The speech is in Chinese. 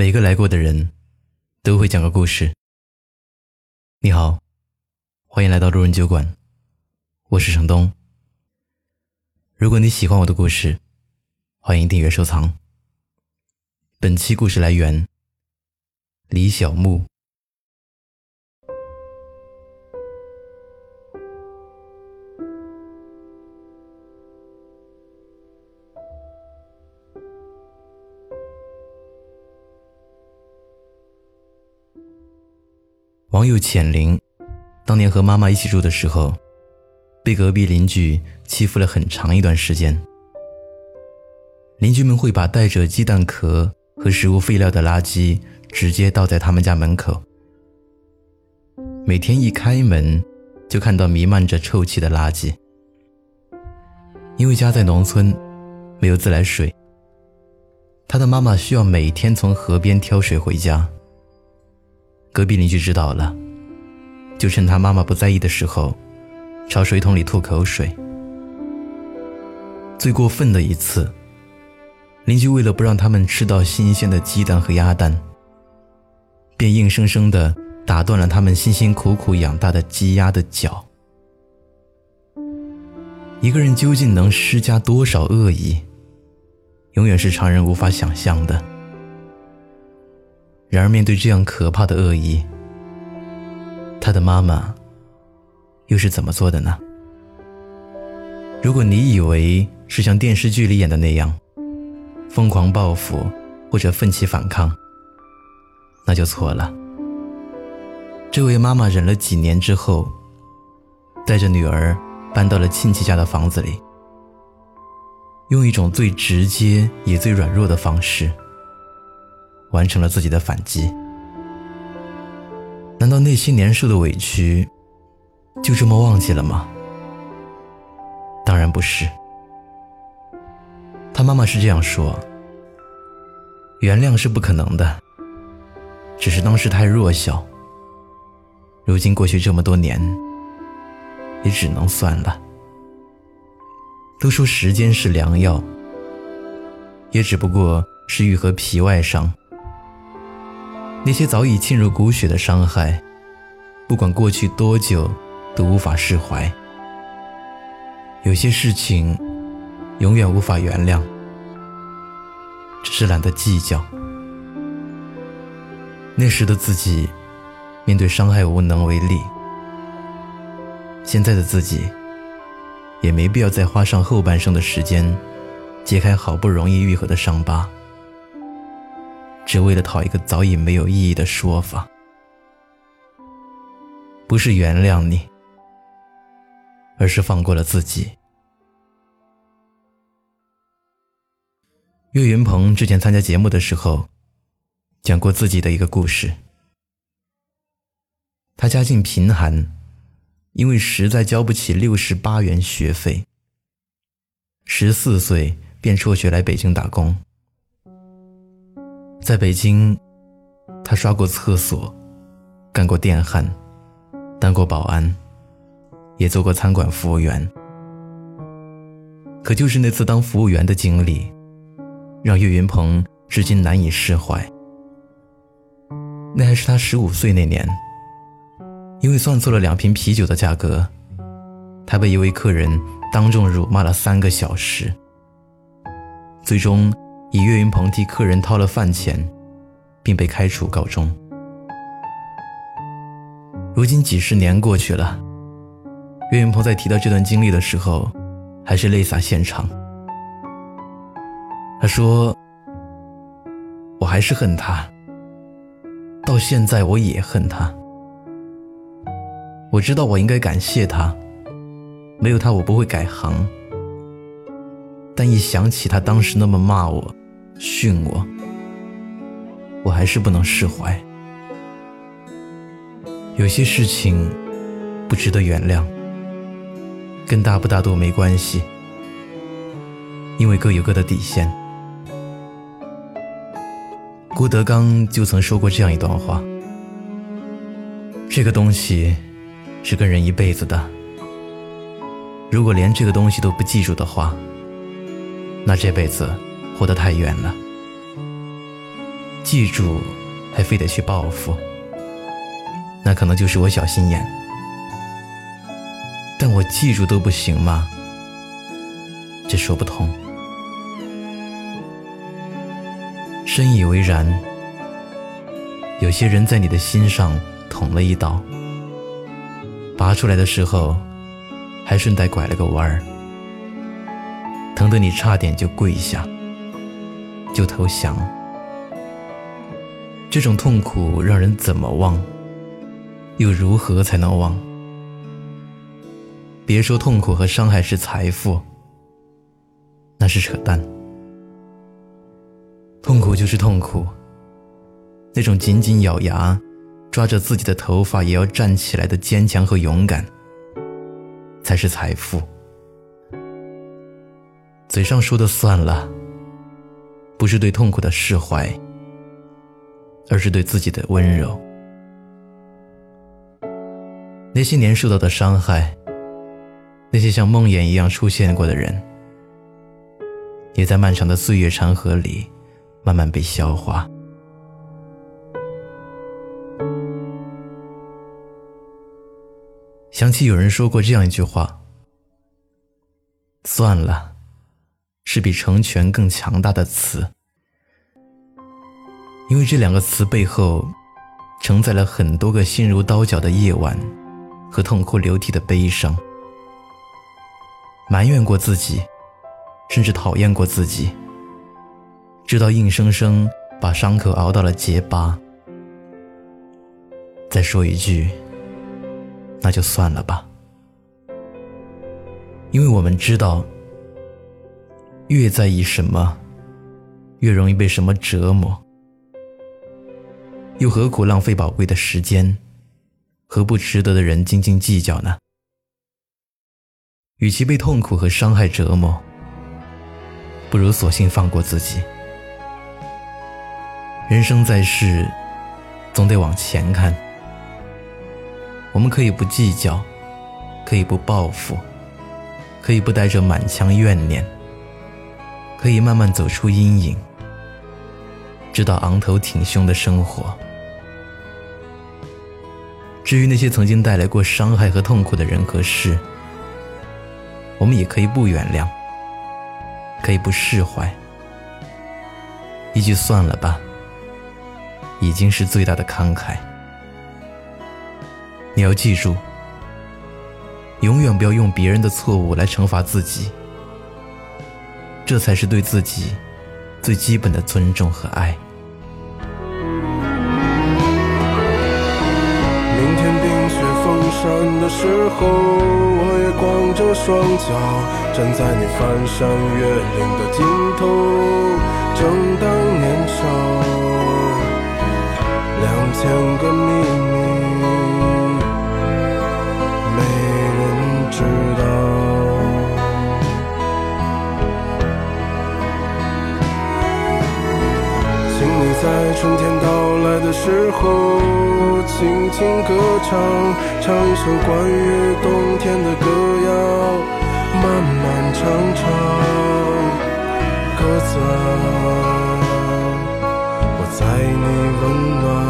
每个来过的人，都会讲个故事。你好，欢迎来到路人酒馆，我是程东。如果你喜欢我的故事，欢迎订阅收藏。本期故事来源：李小木。网友浅灵，当年和妈妈一起住的时候，被隔壁邻居欺负了很长一段时间。邻居们会把带着鸡蛋壳和食物废料的垃圾直接倒在他们家门口，每天一开门就看到弥漫着臭气的垃圾。因为家在农村，没有自来水，他的妈妈需要每天从河边挑水回家。隔壁邻居知道了，就趁他妈妈不在意的时候，朝水桶里吐口水。最过分的一次，邻居为了不让他们吃到新鲜的鸡蛋和鸭蛋，便硬生生的打断了他们辛辛苦苦养大的鸡鸭的脚。一个人究竟能施加多少恶意，永远是常人无法想象的。然而，面对这样可怕的恶意，他的妈妈又是怎么做的呢？如果你以为是像电视剧里演的那样，疯狂报复或者奋起反抗，那就错了。这位妈妈忍了几年之后，带着女儿搬到了亲戚家的房子里，用一种最直接也最软弱的方式。完成了自己的反击。难道那些年受的委屈就这么忘记了吗？当然不是。他妈妈是这样说：“原谅是不可能的，只是当时太弱小。如今过去这么多年，也只能算了。都说时间是良药，也只不过是愈合皮外伤。”那些早已沁入骨血的伤害，不管过去多久，都无法释怀。有些事情，永远无法原谅，只是懒得计较。那时的自己，面对伤害无能为力；现在的自己，也没必要再花上后半生的时间，揭开好不容易愈合的伤疤。只为了讨一个早已没有意义的说法，不是原谅你，而是放过了自己。岳云鹏之前参加节目的时候，讲过自己的一个故事。他家境贫寒，因为实在交不起六十八元学费，十四岁便辍学来北京打工。在北京，他刷过厕所，干过电焊，当过保安，也做过餐馆服务员。可就是那次当服务员的经历，让岳云鹏至今难以释怀。那还是他十五岁那年，因为算错了两瓶啤酒的价格，他被一位客人当众辱骂了三个小时，最终。以岳云鹏替客人掏了饭钱，并被开除告终。如今几十年过去了，岳云鹏在提到这段经历的时候，还是泪洒现场。他说：“我还是恨他，到现在我也恨他。我知道我应该感谢他，没有他我不会改行。但一想起他当时那么骂我。”训我，我还是不能释怀。有些事情不值得原谅，跟大不大度没关系，因为各有各的底线。郭德纲就曾说过这样一段话：这个东西是跟人一辈子的，如果连这个东西都不记住的话，那这辈子。活得太远了。记住还非得去报复，那可能就是我小心眼。但我记住都不行吗？这说不通。深以为然。有些人在你的心上捅了一刀，拔出来的时候，还顺带拐了个弯儿，疼得你差点就跪下，就投降。这种痛苦让人怎么忘？又如何才能忘？别说痛苦和伤害是财富，那是扯淡。痛苦就是痛苦。那种紧紧咬牙，抓着自己的头发也要站起来的坚强和勇敢，才是财富。嘴上说的算了，不是对痛苦的释怀，而是对自己的温柔。那些年受到的伤害，那些像梦魇一样出现过的人，也在漫长的岁月长河里，慢慢被消化。想起有人说过这样一句话：“算了，是比成全更强大的词。”因为这两个词背后，承载了很多个心如刀绞的夜晚，和痛哭流涕的悲伤。埋怨过自己，甚至讨厌过自己，直到硬生生把伤口熬到了结疤。再说一句。那就算了吧，因为我们知道，越在意什么，越容易被什么折磨。又何苦浪费宝贵的时间，和不值得的人斤斤计较呢？与其被痛苦和伤害折磨，不如索性放过自己。人生在世，总得往前看。我们可以不计较，可以不报复，可以不带着满腔怨念，可以慢慢走出阴影，直到昂头挺胸的生活。至于那些曾经带来过伤害和痛苦的人和事，我们也可以不原谅，可以不释怀。一句算了吧，已经是最大的慷慨。你要记住，永远不要用别人的错误来惩罚自己，这才是对自己最基本的尊重和爱。明天冰雪封山的时候，我也光着双脚站在你翻山越岭的尽头，时候，轻轻歌唱，唱一首关于冬天的歌谣，漫漫长长，鸽子啊，我在你温暖。